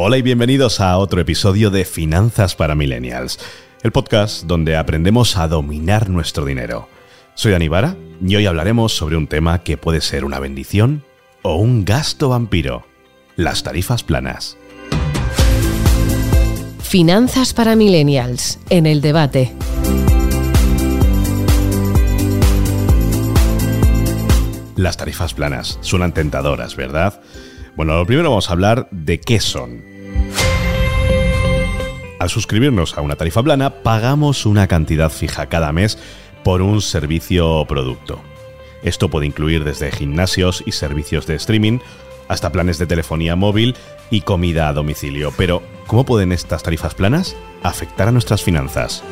Hola y bienvenidos a otro episodio de Finanzas para Millennials, el podcast donde aprendemos a dominar nuestro dinero. Soy Dani Vara y hoy hablaremos sobre un tema que puede ser una bendición o un gasto vampiro, las tarifas planas. Finanzas para Millennials, en el debate. Las tarifas planas suenan tentadoras, ¿verdad? Bueno, lo primero vamos a hablar de qué son. Al suscribirnos a una tarifa plana, pagamos una cantidad fija cada mes por un servicio o producto. Esto puede incluir desde gimnasios y servicios de streaming hasta planes de telefonía móvil y comida a domicilio. Pero, ¿cómo pueden estas tarifas planas afectar a nuestras finanzas?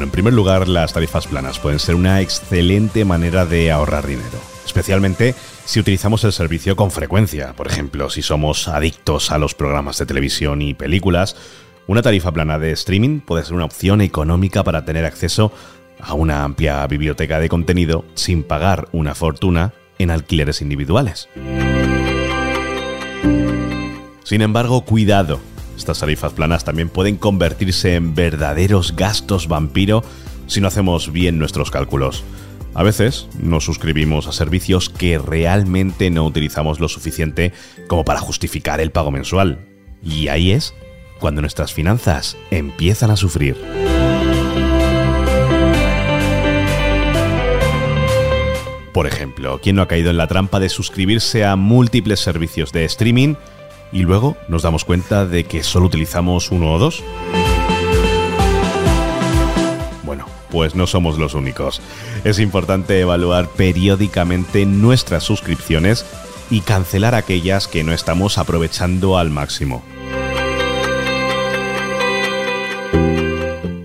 Bueno, en primer lugar, las tarifas planas pueden ser una excelente manera de ahorrar dinero, especialmente si utilizamos el servicio con frecuencia. Por ejemplo, si somos adictos a los programas de televisión y películas, una tarifa plana de streaming puede ser una opción económica para tener acceso a una amplia biblioteca de contenido sin pagar una fortuna en alquileres individuales. Sin embargo, cuidado, estas tarifas planas también pueden convertirse en verdaderos gastos vampiro si no hacemos bien nuestros cálculos. A veces nos suscribimos a servicios que realmente no utilizamos lo suficiente como para justificar el pago mensual. Y ahí es cuando nuestras finanzas empiezan a sufrir. Por ejemplo, ¿quién no ha caído en la trampa de suscribirse a múltiples servicios de streaming y luego nos damos cuenta de que solo utilizamos uno o dos? Bueno, pues no somos los únicos. Es importante evaluar periódicamente nuestras suscripciones y cancelar aquellas que no estamos aprovechando al máximo.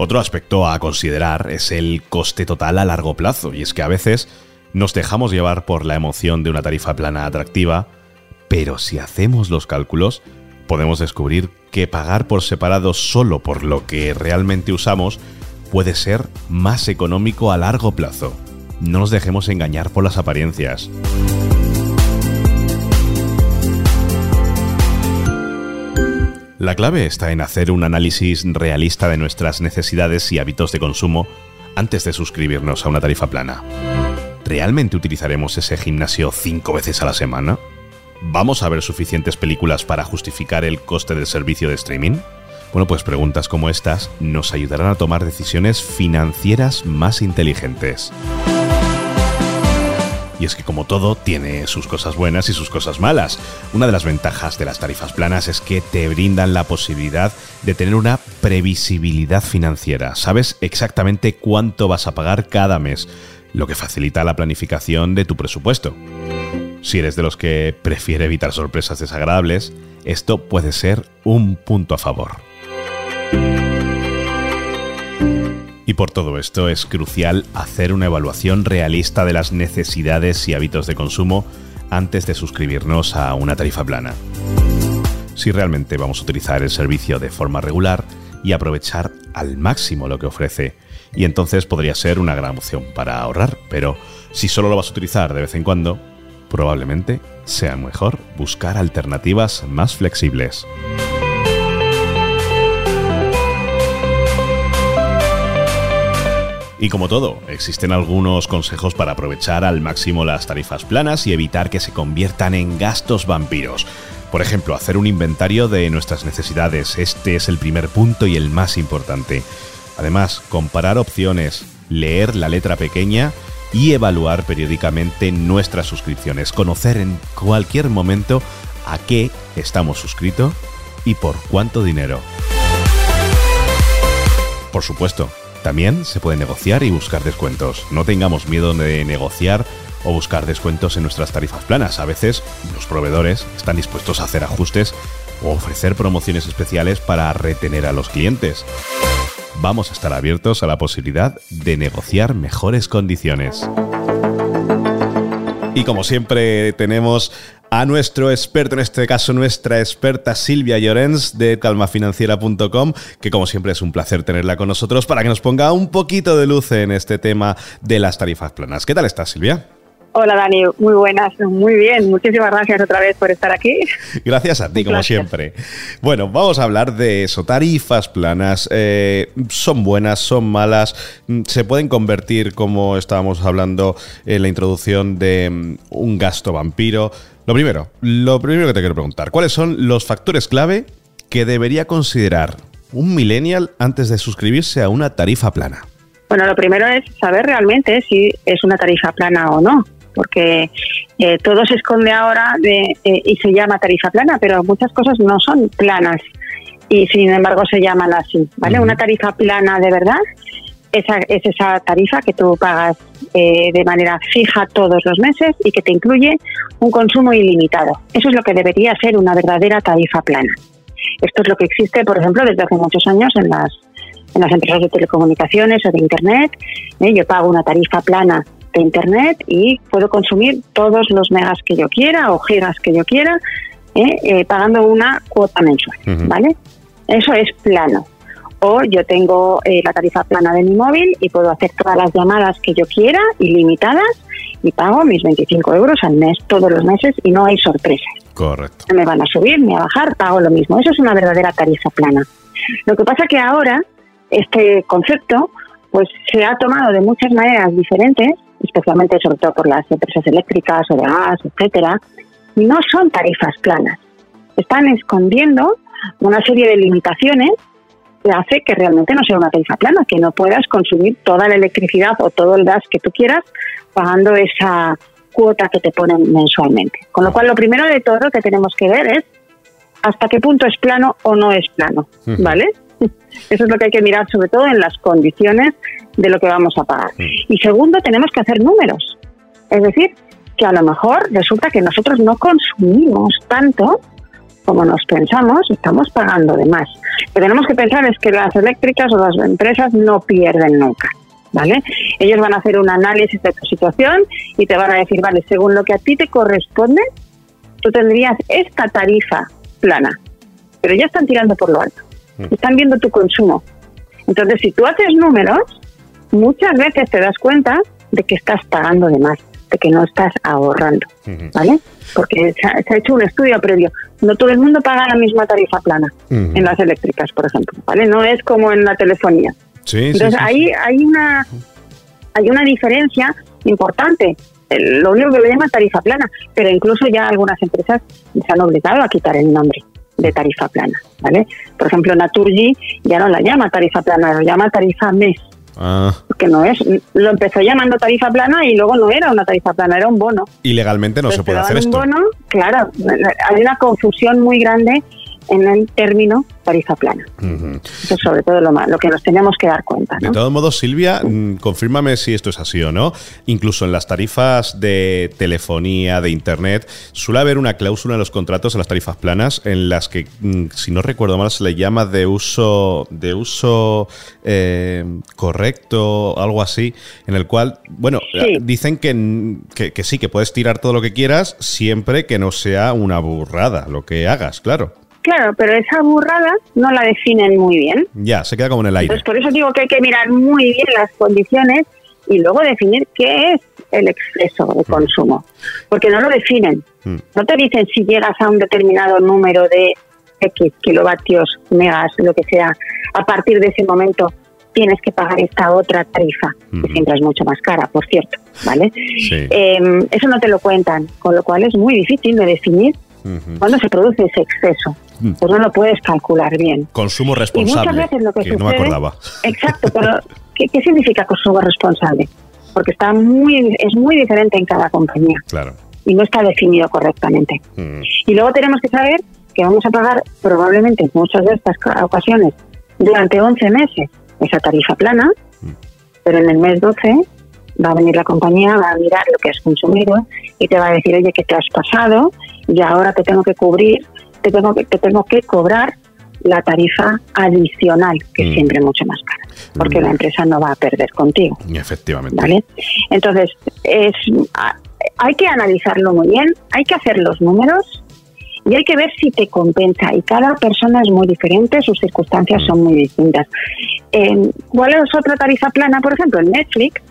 Otro aspecto a considerar es el coste total a largo plazo, y es que a veces nos dejamos llevar por la emoción de una tarifa plana atractiva, pero si hacemos los cálculos, podemos descubrir que pagar por separado solo por lo que realmente usamos puede ser más económico a largo plazo. No nos dejemos engañar por las apariencias. La clave está en hacer un análisis realista de nuestras necesidades y hábitos de consumo antes de suscribirnos a una tarifa plana. ¿Realmente utilizaremos ese gimnasio cinco veces a la semana? ¿Vamos a ver suficientes películas para justificar el coste del servicio de streaming? Bueno, pues preguntas como estas nos ayudarán a tomar decisiones financieras más inteligentes. Y es que como todo, tiene sus cosas buenas y sus cosas malas. Una de las ventajas de las tarifas planas es que te brindan la posibilidad de tener una previsibilidad financiera. Sabes exactamente cuánto vas a pagar cada mes, lo que facilita la planificación de tu presupuesto. Si eres de los que prefiere evitar sorpresas desagradables, esto puede ser un punto a favor. Y por todo esto es crucial hacer una evaluación realista de las necesidades y hábitos de consumo antes de suscribirnos a una tarifa plana. Si realmente vamos a utilizar el servicio de forma regular y aprovechar al máximo lo que ofrece, y entonces podría ser una gran opción para ahorrar, pero si solo lo vas a utilizar de vez en cuando, probablemente sea mejor buscar alternativas más flexibles. Y como todo, existen algunos consejos para aprovechar al máximo las tarifas planas y evitar que se conviertan en gastos vampiros. Por ejemplo, hacer un inventario de nuestras necesidades. Este es el primer punto y el más importante. Además, comparar opciones, leer la letra pequeña y evaluar periódicamente nuestras suscripciones. Conocer en cualquier momento a qué estamos suscritos y por cuánto dinero. Por supuesto, también se puede negociar y buscar descuentos. No tengamos miedo de negociar o buscar descuentos en nuestras tarifas planas. A veces los proveedores están dispuestos a hacer ajustes o ofrecer promociones especiales para retener a los clientes. Vamos a estar abiertos a la posibilidad de negociar mejores condiciones. Y como siempre tenemos a nuestro experto, en este caso nuestra experta Silvia Llorens de calmafinanciera.com, que como siempre es un placer tenerla con nosotros para que nos ponga un poquito de luz en este tema de las tarifas planas. ¿Qué tal estás, Silvia? Hola Dani, muy buenas, muy bien, muchísimas gracias otra vez por estar aquí. Gracias a ti, como siempre. Bueno, vamos a hablar de eso, tarifas planas, eh, son buenas, son malas, mm, se pueden convertir, como estábamos hablando en la introducción, de mm, un gasto vampiro. Lo primero, lo primero que te quiero preguntar, ¿cuáles son los factores clave que debería considerar un millennial antes de suscribirse a una tarifa plana? Bueno, lo primero es saber realmente si es una tarifa plana o no porque eh, todo se esconde ahora de, eh, y se llama tarifa plana, pero muchas cosas no son planas y sin embargo se llaman así, ¿vale? Una tarifa plana de verdad esa, es esa tarifa que tú pagas eh, de manera fija todos los meses y que te incluye un consumo ilimitado. Eso es lo que debería ser una verdadera tarifa plana. Esto es lo que existe, por ejemplo, desde hace muchos años en las, en las empresas de telecomunicaciones o de Internet. Yo pago una tarifa plana de Internet y puedo consumir todos los megas que yo quiera o gigas que yo quiera ¿eh? Eh, pagando una cuota mensual, ¿vale? Eso es plano. O yo tengo eh, la tarifa plana de mi móvil y puedo hacer todas las llamadas que yo quiera, ilimitadas, y pago mis 25 euros al mes, todos los meses, y no hay sorpresas. Correcto. Me van a subir, me a bajar, pago lo mismo. Eso es una verdadera tarifa plana. Lo que pasa que ahora este concepto pues se ha tomado de muchas maneras diferentes especialmente sobre todo por las empresas eléctricas o de gas, etcétera, no son tarifas planas. Están escondiendo una serie de limitaciones que hace que realmente no sea una tarifa plana, que no puedas consumir toda la electricidad o todo el gas que tú quieras pagando esa cuota que te ponen mensualmente. Con lo cual, lo primero de todo que tenemos que ver es hasta qué punto es plano o no es plano, ¿vale? Eso es lo que hay que mirar, sobre todo en las condiciones de lo que vamos a pagar. Y segundo, tenemos que hacer números. Es decir, que a lo mejor resulta que nosotros no consumimos tanto como nos pensamos, estamos pagando de más. Lo que tenemos que pensar es que las eléctricas o las empresas no pierden nunca. ¿Vale? Ellos van a hacer un análisis de tu situación y te van a decir, vale, según lo que a ti te corresponde, tú tendrías esta tarifa plana, pero ya están tirando por lo alto. Están viendo tu consumo. Entonces, si tú haces números, muchas veces te das cuenta de que estás pagando de más, de que no estás ahorrando, ¿vale? Porque se ha, hecho un estudio previo. No todo el mundo paga la misma tarifa plana en las eléctricas, por ejemplo, ¿vale? No es como en la telefonía. Entonces, ahí hay una hay una diferencia importante. Lo único que le llama tarifa plana, pero incluso ya algunas empresas se han obligado a quitar el nombre de tarifa plana, ¿vale? Por ejemplo, Naturgy ya no la llama tarifa plana, lo llama tarifa mes. Ah. Que no es, lo empezó llamando tarifa plana y luego no era una tarifa plana, era un bono. Y legalmente no se puede hacer esto. Un bono, claro, hay una confusión muy grande en el término tarifa plana. Eso es sobre todo lo, más, lo que nos tenemos que dar cuenta. De todos modos, Silvia, mm, confírmame si esto es así o no. Incluso en las tarifas de telefonía, de internet, suele haber una cláusula en los contratos de las tarifas planas en las que, mm, si no recuerdo mal, se le llama de uso, de uso eh, correcto, algo así, en el cual, bueno, dicen que, que sí, que puedes tirar todo lo que quieras siempre que no sea una burrada lo que hagas, claro. Claro, pero esa burrada no la definen muy bien. Ya, se queda como en el aire. Pues por eso digo que hay que mirar muy bien las condiciones y luego definir qué es el exceso de mm. consumo, porque no lo definen. Mm. No te dicen si llegas a un determinado número de X kilovatios, megas, lo que sea, a partir de ese momento tienes que pagar esta otra tarifa, que siempre es mucho más cara, por cierto, ¿vale? Em, eso no te lo cuentan, con lo cual es muy difícil de definir cuándo se produce ese exceso. Pues no lo puedes calcular bien. Consumo responsable. muchas veces lo que, no me acordaba. Exacto, pero ¿qué, significa consumo responsable? Porque está muy, es muy diferente en cada compañía. Claro. Y no está definido correctamente. Mm. Y luego tenemos que saber que vamos a pagar probablemente en muchas de estas ocasiones durante 11 meses esa tarifa plana, mm. pero en el mes 12 va a venir la compañía, va a mirar lo que has consumido y te va a decir, oye, ¿qué te has pasado? Y ahora te tengo que cubrir te tengo que, tengo que cobrar la tarifa adicional, que es mm. siempre mucho más cara, porque la mm. empresa no va a perder contigo. Efectivamente. ¿Vale? Entonces, es, hay que analizarlo muy bien, hay que hacer los números y hay que ver si te compensa. Y cada persona es muy diferente, sus circunstancias mm. son muy distintas. ¿Cuál es otra tarifa plana? Por ejemplo, en Netflix,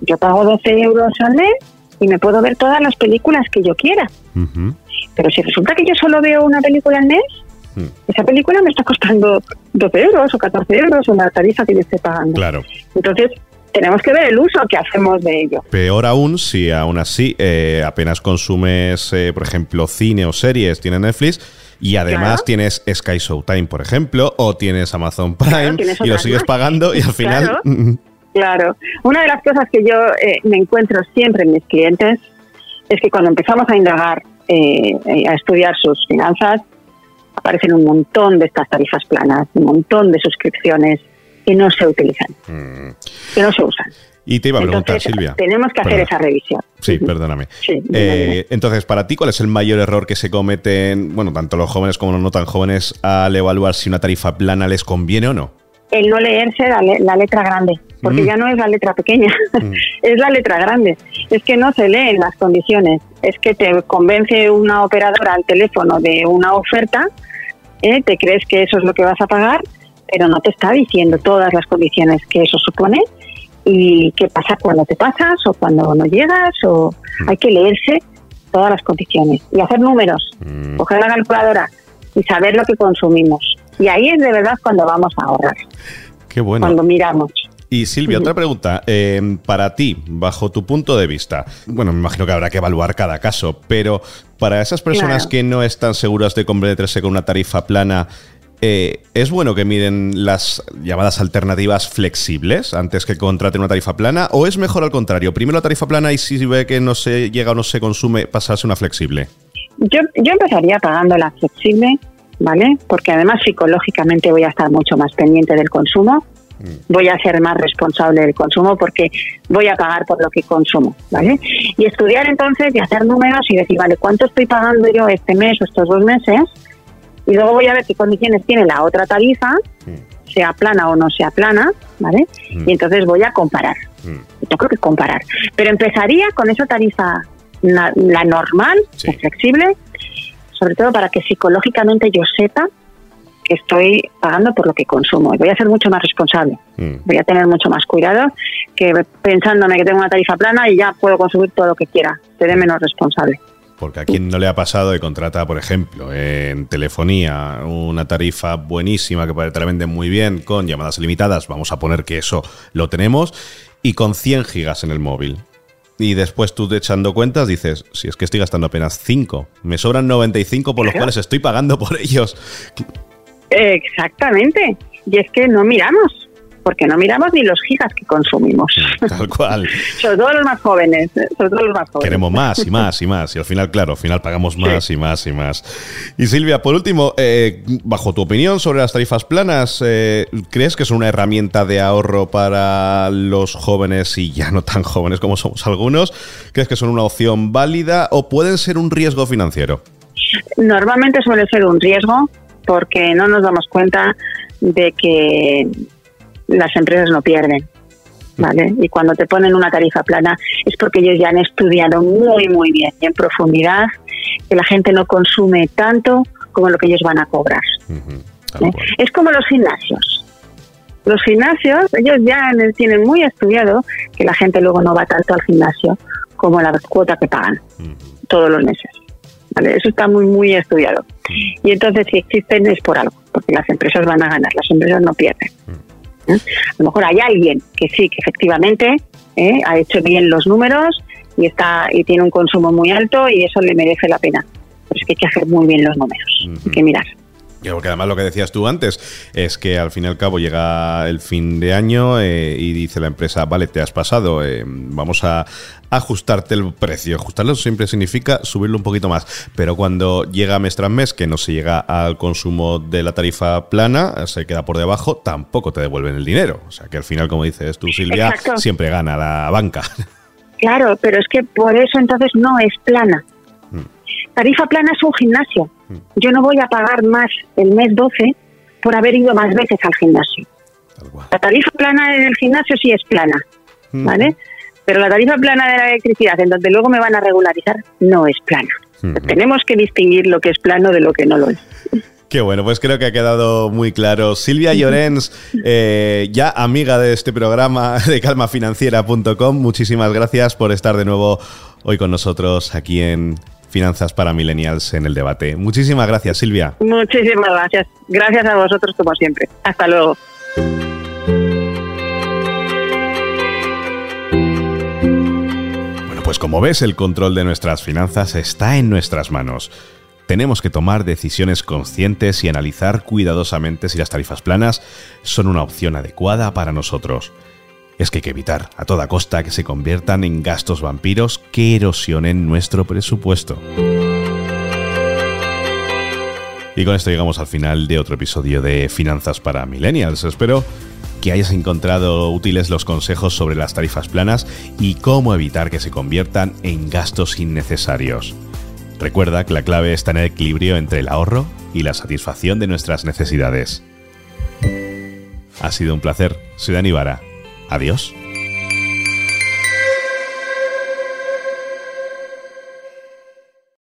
yo pago 12 euros al mes y me puedo ver todas las películas que yo quiera. Pero si resulta que yo solo veo una película al mes, mm. esa película me está costando 12 euros o 14 euros o la tarifa que yo esté pagando. Claro. Entonces, tenemos que ver el uso que hacemos de ello. Peor aún si aún así eh, apenas consumes, eh, por ejemplo, cine o series, tienes Netflix y además tienes Sky Showtime, por ejemplo, o tienes Amazon Prime y lo sigues pagando y al final... Claro. Una de las cosas que yo eh, me encuentro siempre en mis clientes es que cuando empezamos a indagar, a estudiar sus finanzas, aparecen un montón de estas tarifas planas, un montón de suscripciones, que no se utilizan, mm. que no se usan. Y te iba a preguntar, Silvia. Tenemos que hacer esa revisión. Sí, perdóname. Eh, entonces, para ti, ¿cuál es el mayor error que se cometen, bueno, tanto los jóvenes como los no tan jóvenes, al evaluar si una tarifa plana les conviene o no? El no leerse la, letra grande, porque mm. ya no es la letra pequeña, mm. es la letra grande. Es que no se leen las condiciones. Es que te convence una operadora al teléfono de una oferta, ¿eh? te crees que eso es lo que vas a pagar pero no te está diciendo todas las condiciones que eso supone y qué pasa cuando te pasas o cuando no llegas o mm. hay que leerse todas las condiciones y hacer números, coger la calculadora y saber lo que consumimos. Y ahí es de verdad cuando vamos a ahorrar. Qué bueno. Cuando miramos. Y Silvia, otra pregunta. Eh, para ti, bajo tu punto de vista, bueno, me imagino que habrá que evaluar cada caso, pero para esas personas que no están seguras de comprometerse con una tarifa plana, eh, ¿Es bueno que miren las llamadas alternativas flexibles antes que contraten una tarifa plana? ¿O es mejor al contrario? Primero la tarifa plana y si ve que no se llega o no se consume, pasarse una flexible. Yo, yo empezaría pagando la flexible, ¿vale? Porque además psicológicamente voy a estar mucho más pendiente del consumo. Mm. Voy a ser más responsable del consumo porque voy a pagar por lo que consumo, ¿vale? Y estudiar entonces y hacer números y decir, vale, ¿cuánto estoy pagando yo este mes o estos dos meses? y luego voy a ver qué condiciones tiene la otra tarifa, mm. sea plana o no sea plana, ¿vale? Mm. Y entonces voy a comparar. Mm. Yo creo que comparar. Pero empezaría con esa tarifa, la, normal, la flexible, sobre todo para que psicológicamente yo sepa que estoy pagando por lo que consumo y voy a ser mucho más responsable. Voy a tener mucho más cuidado que pensándome que tengo una tarifa plana y ya puedo consumir todo lo que quiera. Seré menos responsable. Porque a quien no le ha pasado y contrata, por ejemplo, en telefonía una tarifa buenísima que te la venden muy bien con llamadas limitadas, vamos a poner que eso lo tenemos, y con 100 gigas en el móvil. Y después tú te echando cuentas dices, si es que estoy gastando apenas 5, me sobran 95 por los cuales estoy pagando por ellos. Exactamente. Y es que no miramos porque no miramos ni los gigas que consumimos. Tal cual. sobre todo los más jóvenes, ¿eh? sobre todo los más jóvenes. Queremos más y más y más. Y al final, claro, al final pagamos más y más y más. Y Silvia, por último, eh, bajo tu opinión sobre las tarifas planas, eh, ¿crees que son una herramienta de ahorro para los jóvenes y ya no tan jóvenes como somos algunos? ¿Crees que son una opción válida o pueden ser un riesgo financiero? Normalmente suele ser un riesgo porque no nos damos cuenta de que las empresas no pierden. ¿Vale? Y cuando te ponen una tarifa plana es porque ellos ya han estudiado muy, muy bien y en profundidad que la gente no consume tanto como lo que ellos van a cobrar. ¿Eh? Es como los gimnasios. Los gimnasios, ellos ya tienen muy estudiado que la gente luego no va tanto al gimnasio como la cuota que pagan todos los meses. ¿Vale? Eso está muy, muy estudiado. Y entonces, si existen es por algo, porque las empresas van a ganar, las empresas no pierden. A lo mejor hay alguien que sí, que efectivamente ¿eh? ha hecho bien los números y está y tiene un consumo muy alto y eso le merece la pena. Pero es que hay que hacer muy bien los números, hay que mirar. Porque además lo que decías tú antes es que al fin y al cabo llega el fin de año eh, y dice la empresa, vale, te has pasado, eh, vamos a ajustarte el precio. Ajustarlo siempre significa subirlo un poquito más, pero cuando llega mes tras mes, que no se llega al consumo de la tarifa plana, se queda por debajo, tampoco te devuelven el dinero. O sea que al final, como dices tú, Silvia, siempre gana la banca. Claro, pero es que por eso entonces no es plana. Tarifa plana es un gimnasio. Yo no voy a pagar más el mes 12 por haber ido más veces al gimnasio. La tarifa plana en el gimnasio sí es plana, mm. ¿vale? Pero la tarifa plana de la electricidad, en donde luego me van a regularizar, no es plana. Tenemos que distinguir lo que es plano de lo que no lo es. Qué bueno, pues creo que ha quedado muy claro. Silvia Llorens, eh, ya amiga de este programa de calmafinanciera.com, muchísimas gracias por estar de nuevo hoy con nosotros aquí en Finanzas para Millennials en el debate. Muchísimas gracias, Silvia. Muchísimas gracias. Gracias a vosotros como siempre. Hasta luego. Bueno, pues como ves, el control de nuestras finanzas está en nuestras manos tenemos que tomar decisiones conscientes y analizar cuidadosamente si las tarifas planas son una opción adecuada para nosotros. Es que hay que evitar a toda costa que se conviertan en gastos vampiros que erosionen nuestro presupuesto. Y con esto llegamos al final de otro episodio de Finanzas para Millennials. Espero que hayas encontrado útiles los consejos sobre las tarifas planas y cómo evitar que se conviertan en gastos innecesarios. Recuerda que la clave está en el equilibrio entre el ahorro y la satisfacción de nuestras necesidades. Ha sido un placer. Soy Dani Vara. Adiós.